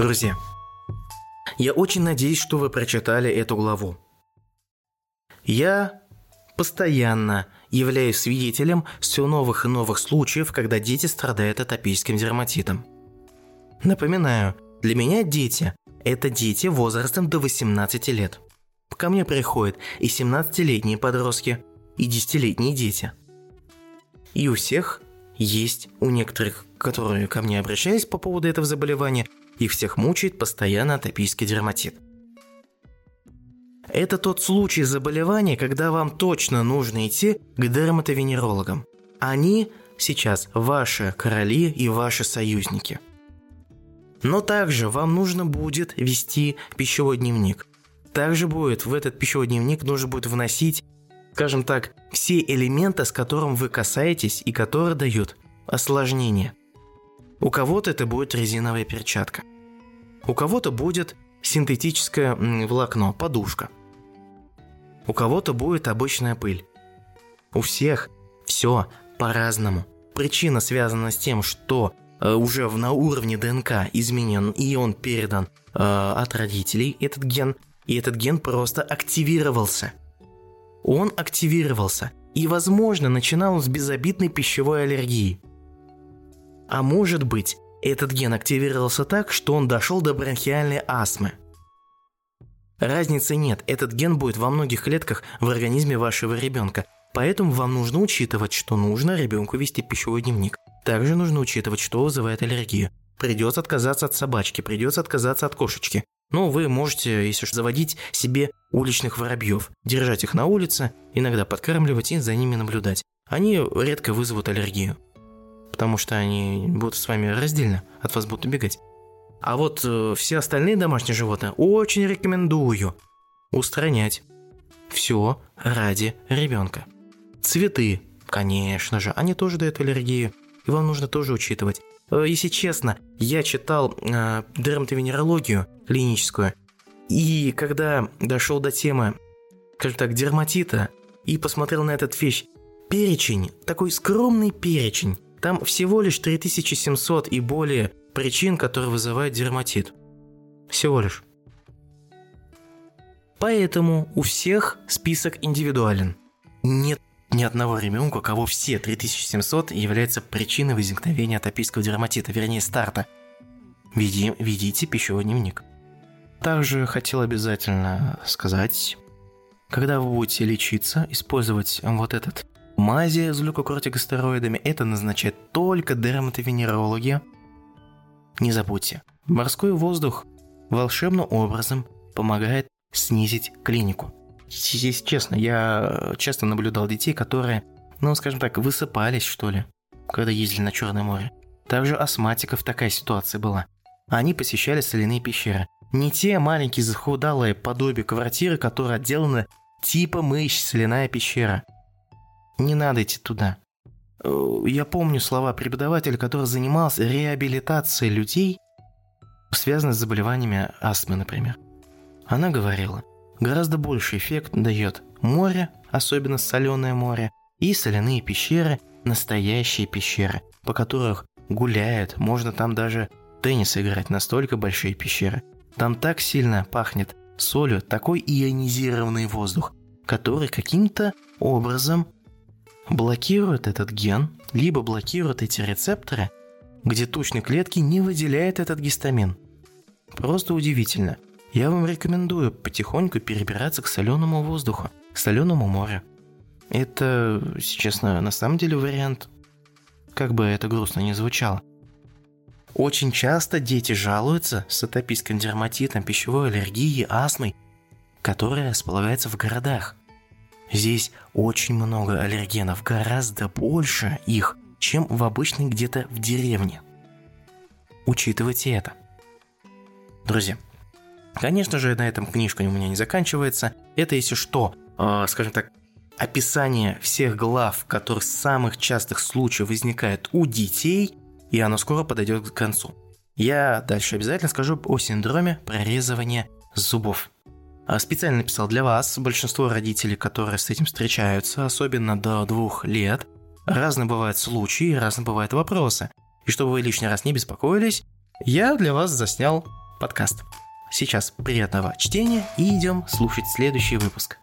Друзья, я очень надеюсь, что вы прочитали эту главу. Я постоянно являюсь свидетелем все новых и новых случаев, когда дети страдают атопическим дерматитом. Напоминаю, для меня дети – это дети возрастом до 18 лет. Ко мне приходят и 17-летние подростки, и 10-летние дети. И у всех есть, у некоторых, которые ко мне обращались по поводу этого заболевания – их всех мучает постоянно атопический дерматит. Это тот случай заболевания, когда вам точно нужно идти к дерматовенерологам. Они сейчас ваши короли и ваши союзники. Но также вам нужно будет вести пищевой дневник. Также будет в этот пищевой дневник нужно будет вносить, скажем так, все элементы, с которым вы касаетесь и которые дают осложнение. У кого-то это будет резиновая перчатка. У кого-то будет синтетическое волокно, подушка. У кого-то будет обычная пыль. У всех все по-разному. Причина связана с тем, что э, уже на уровне ДНК изменен, и он передан э, от родителей, этот ген, и этот ген просто активировался. Он активировался, и, возможно, начинал с безобидной пищевой аллергии. А может быть, этот ген активировался так, что он дошел до бронхиальной астмы. Разницы нет, этот ген будет во многих клетках в организме вашего ребенка, поэтому вам нужно учитывать, что нужно ребенку вести пищевой дневник. Также нужно учитывать, что вызывает аллергию. Придется отказаться от собачки, придется отказаться от кошечки. Но вы можете, если уж заводить себе уличных воробьев, держать их на улице, иногда подкармливать и за ними наблюдать. Они редко вызовут аллергию потому что они будут с вами раздельно, от вас будут убегать. А вот э, все остальные домашние животные очень рекомендую устранять. Все ради ребенка. Цветы, конечно же, они тоже дают аллергию, и вам нужно тоже учитывать. Э, если честно, я читал э, дерматовенерологию клиническую, и когда дошел до темы, скажем так, дерматита, и посмотрел на этот вещь, перечень, такой скромный перечень, там всего лишь 3700 и более причин, которые вызывают дерматит. Всего лишь. Поэтому у всех список индивидуален. Нет ни одного ребенка, у кого все 3700 является причиной возникновения атопического дерматита, вернее старта. Веди, ведите пищевой дневник. Также хотел обязательно сказать, когда вы будете лечиться, использовать вот этот Мази с глюкокортикостероидами это назначает только дерматовенерология. Не забудьте, морской воздух волшебным образом помогает снизить клинику. Если честно, я часто наблюдал детей, которые, ну, скажем так, высыпались, что ли, когда ездили на Черное море. Также астматиков такая ситуация была. Они посещали соляные пещеры. Не те маленькие захудалые подобие квартиры, которые отделаны типа мыщ соляная пещера – не надо идти туда. Э, я помню слова преподавателя, который занимался реабилитацией людей, связанных с заболеваниями астмы, например. Она говорила, гораздо больше эффект дает море, особенно соленое море, и соляные пещеры, настоящие пещеры, по которых гуляют, можно там даже теннис играть, настолько большие пещеры. Там так сильно пахнет солью, такой ионизированный воздух, который каким-то образом блокирует этот ген, либо блокирует эти рецепторы, где тучные клетки не выделяют этот гистамин. Просто удивительно. Я вам рекомендую потихоньку перебираться к соленому воздуху, к соленому морю. Это, честно, на самом деле вариант, как бы это грустно не звучало. Очень часто дети жалуются с атопическим дерматитом, пищевой аллергией, астмой, которая располагается в городах. Здесь очень много аллергенов, гораздо больше их, чем в обычной где-то в деревне. Учитывайте это. Друзья, конечно же, на этом книжка у меня не заканчивается. Это, если что, э, скажем так, описание всех глав, которые самых частых случаев возникают у детей, и оно скоро подойдет к концу. Я дальше обязательно скажу о синдроме прорезывания зубов. А, специально написал для вас, большинство родителей, которые с этим встречаются, особенно до двух лет, разные бывают случаи, разные бывают вопросы. И чтобы вы лишний раз не беспокоились, я для вас заснял подкастов. Сейчас приятного чтения и идем слушать следующий выпуск.